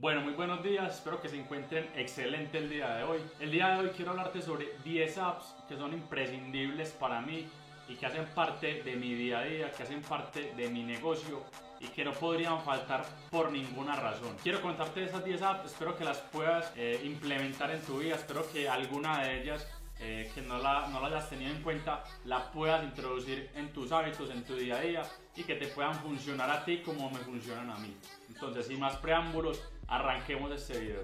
Bueno, muy buenos días, espero que se encuentren excelente el día de hoy. El día de hoy quiero hablarte sobre 10 apps que son imprescindibles para mí y que hacen parte de mi día a día, que hacen parte de mi negocio y que no podrían faltar por ninguna razón. Quiero contarte esas 10 apps, espero que las puedas eh, implementar en tu vida, espero que alguna de ellas eh, que no la, no la hayas tenido en cuenta, la puedas introducir en tus hábitos, en tu día a día y que te puedan funcionar a ti como me funcionan a mí. Entonces, sin más preámbulos, arranquemos este video.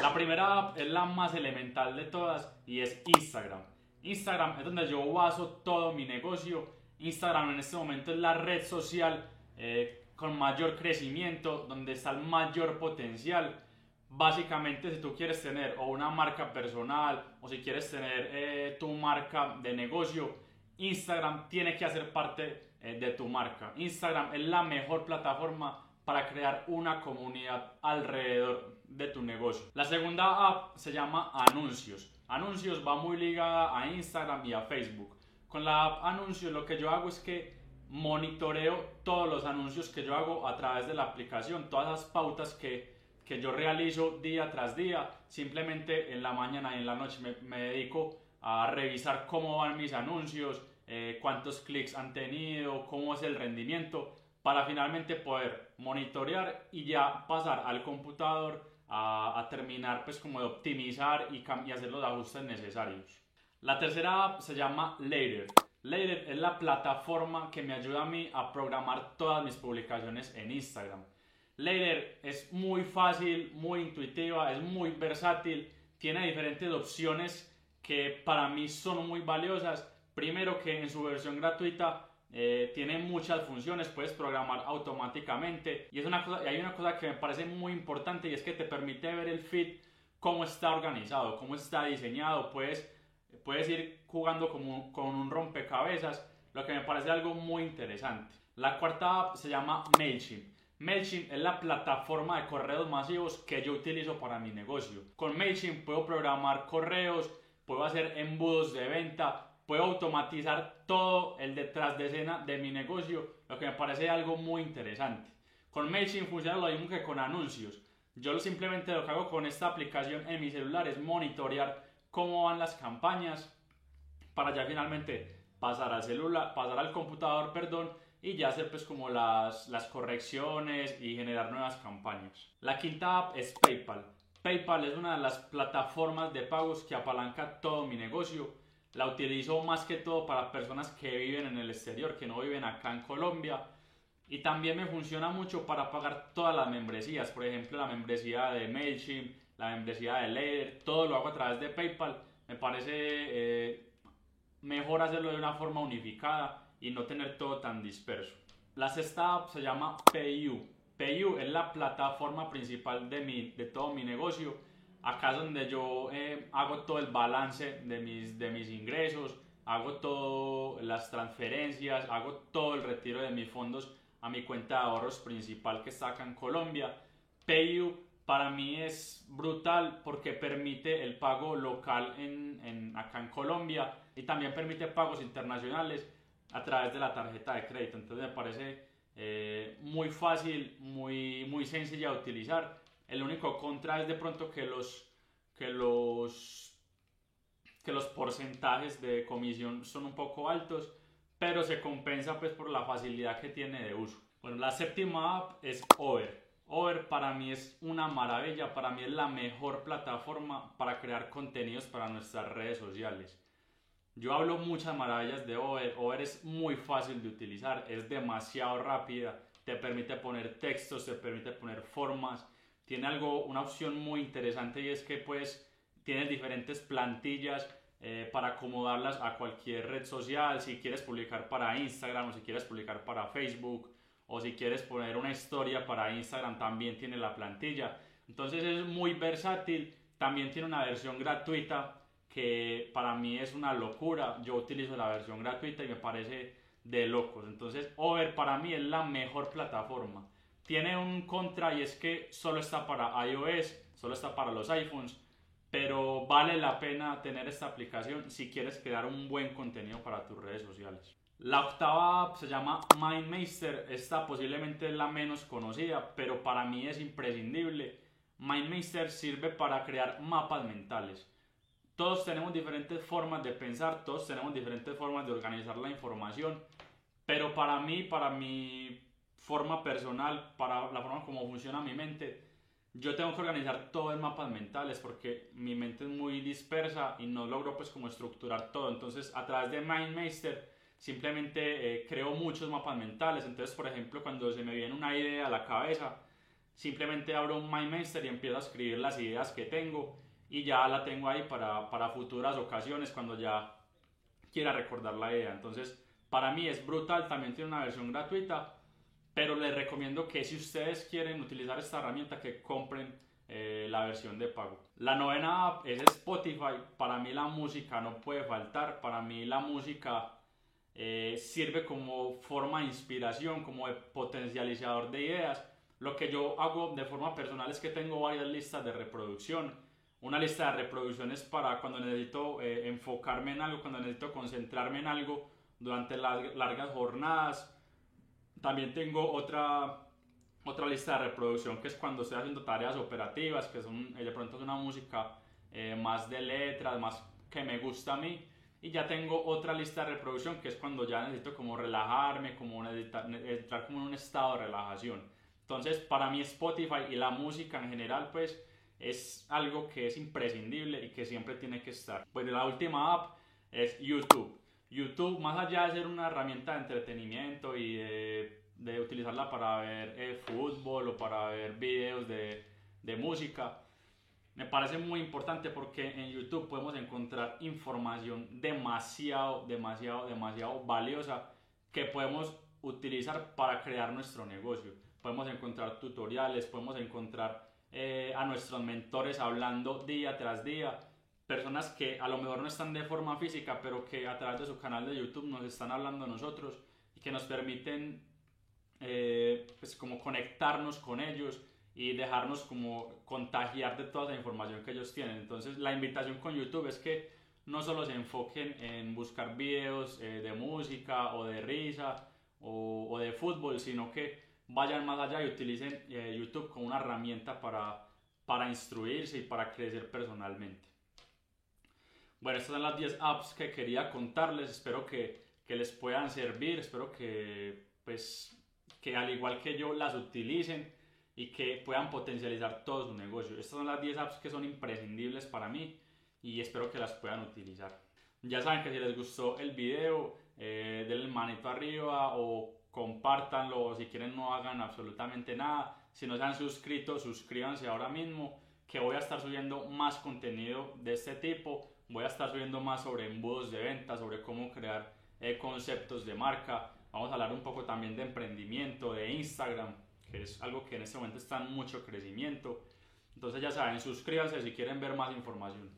La primera app es la más elemental de todas y es Instagram. Instagram es donde yo baso todo mi negocio. Instagram en este momento es la red social eh, con mayor crecimiento, donde está el mayor potencial. Básicamente, si tú quieres tener o una marca personal o si quieres tener eh, tu marca de negocio, Instagram tiene que hacer parte eh, de tu marca. Instagram es la mejor plataforma para crear una comunidad alrededor de tu negocio. La segunda app se llama Anuncios. Anuncios va muy ligada a Instagram y a Facebook. Con la app Anuncios lo que yo hago es que monitoreo todos los anuncios que yo hago a través de la aplicación, todas las pautas que, que yo realizo día tras día. Simplemente en la mañana y en la noche me, me dedico a revisar cómo van mis anuncios, eh, cuántos clics han tenido, cómo es el rendimiento, para finalmente poder monitorear y ya pasar al computador a, a terminar pues como de optimizar y, y hacer los ajustes necesarios. La tercera app se llama Later. Later es la plataforma que me ayuda a mí a programar todas mis publicaciones en Instagram. Later es muy fácil, muy intuitiva, es muy versátil, tiene diferentes opciones que para mí son muy valiosas. Primero que en su versión gratuita eh, tiene muchas funciones, puedes programar automáticamente y, es una cosa, y hay una cosa que me parece muy importante y es que te permite ver el feed, cómo está organizado, cómo está diseñado, puedes puedes ir jugando como, con un rompecabezas, lo que me parece algo muy interesante. La cuarta app se llama MailChimp. MailChimp es la plataforma de correos masivos que yo utilizo para mi negocio. Con MailChimp puedo programar correos, puedo hacer embudos de venta, puedo automatizar todo el detrás de escena de mi negocio, lo que me parece algo muy interesante. Con MailChimp funciona lo mismo que con anuncios. Yo simplemente lo que hago con esta aplicación en mi celular es monitorear cómo van las campañas para ya finalmente pasar al celular, pasar al computador, perdón, y ya hacer pues como las, las correcciones y generar nuevas campañas. La quinta app es PayPal. PayPal es una de las plataformas de pagos que apalanca todo mi negocio. La utilizo más que todo para personas que viven en el exterior, que no viven acá en Colombia. Y también me funciona mucho para pagar todas las membresías, por ejemplo la membresía de MailChimp, la membresía de Layer, todo lo hago a través de PayPal. Me parece eh, mejor hacerlo de una forma unificada y no tener todo tan disperso. La sexta app se llama PayU. PayU es la plataforma principal de, mi, de todo mi negocio. Acá es donde yo eh, hago todo el balance de mis, de mis ingresos, hago todas las transferencias, hago todo el retiro de mis fondos a mi cuenta de ahorros principal que acá en Colombia. PayU para mí es brutal porque permite el pago local en, acá en Colombia y también permite pagos internacionales a través de la tarjeta de crédito. Entonces me parece eh, muy fácil, muy, muy sencilla de utilizar. El único contra es de pronto que los, que los, que los porcentajes de comisión son un poco altos, pero se compensa pues por la facilidad que tiene de uso. Bueno, la séptima app es Over. Over para mí es una maravilla, para mí es la mejor plataforma para crear contenidos para nuestras redes sociales. Yo hablo muchas maravillas de Over, Over es muy fácil de utilizar, es demasiado rápida, te permite poner textos, te permite poner formas, tiene algo, una opción muy interesante y es que pues tienes diferentes plantillas eh, para acomodarlas a cualquier red social, si quieres publicar para Instagram o si quieres publicar para Facebook o si quieres poner una historia para Instagram también tiene la plantilla. Entonces es muy versátil, también tiene una versión gratuita que para mí es una locura. Yo utilizo la versión gratuita y me parece de locos. Entonces Over para mí es la mejor plataforma. Tiene un contra y es que solo está para iOS, solo está para los iPhones, pero vale la pena tener esta aplicación si quieres crear un buen contenido para tus redes sociales. La octava se llama MindMeister, esta posiblemente es la menos conocida, pero para mí es imprescindible. MindMeister sirve para crear mapas mentales. Todos tenemos diferentes formas de pensar, todos tenemos diferentes formas de organizar la información, pero para mí, para mi forma personal, para la forma como funciona mi mente, yo tengo que organizar todo en mapas mentales porque mi mente es muy dispersa y no logro pues como estructurar todo. Entonces a través de MindMeister simplemente eh, creo muchos mapas mentales. Entonces por ejemplo cuando se me viene una idea a la cabeza, simplemente abro un MindMeister y empiezo a escribir las ideas que tengo y ya la tengo ahí para, para futuras ocasiones cuando ya quiera recordar la idea. Entonces para mí es brutal, también tiene una versión gratuita pero les recomiendo que si ustedes quieren utilizar esta herramienta, que compren eh, la versión de pago. La novena app es Spotify. Para mí la música no puede faltar. Para mí la música eh, sirve como forma de inspiración, como de potencializador de ideas. Lo que yo hago de forma personal es que tengo varias listas de reproducción. Una lista de reproducción es para cuando necesito eh, enfocarme en algo, cuando necesito concentrarme en algo durante las largas jornadas también tengo otra, otra lista de reproducción que es cuando estoy haciendo tareas operativas, que son, eh, de pronto es una música eh, más de letras, más que me gusta a mí. Y ya tengo otra lista de reproducción que es cuando ya necesito como relajarme, como entrar como en un estado de relajación. Entonces, para mí Spotify y la música en general, pues es algo que es imprescindible y que siempre tiene que estar. Pues la última app es YouTube. YouTube, más allá de ser una herramienta de entretenimiento y de, utilizarla para ver eh, fútbol o para ver videos de, de música, me parece muy importante porque en YouTube podemos encontrar información demasiado, demasiado, demasiado valiosa que podemos utilizar para crear nuestro negocio. Podemos encontrar tutoriales, podemos encontrar eh, a nuestros mentores hablando día tras día personas que a lo mejor no están de forma física, pero que a través de su canal de YouTube nos están hablando a nosotros y que nos permiten eh, pues como conectarnos con ellos y dejarnos como contagiar de toda la información que ellos tienen. Entonces la invitación con YouTube es que no solo se enfoquen en buscar videos eh, de música o de risa o, o, de fútbol, sino que vayan más allá y utilicen eh, YouTube como una herramienta para, para instruirse y para crecer personalmente. Bueno, estas son las 10 apps que quería contarles. Espero que, que, les puedan servir. Espero que, pues, que al igual que yo las utilicen y que puedan potencializar todo su negocio. Estas son las 10 apps que son imprescindibles para mí y espero que las puedan utilizar. Ya saben que si les gustó el video, eh, denle manito arriba o compártanlo si quieren no hagan absolutamente nada. Si no se han suscrito, suscríbanse ahora mismo que voy a estar subiendo más contenido de este tipo Voy a estar subiendo más sobre embudos de venta, sobre cómo crear eh, conceptos de marca. Vamos a hablar un poco también de emprendimiento, de Instagram, que es algo que en este momento está en mucho crecimiento. Entonces ya saben, suscríbanse si quieren ver más información.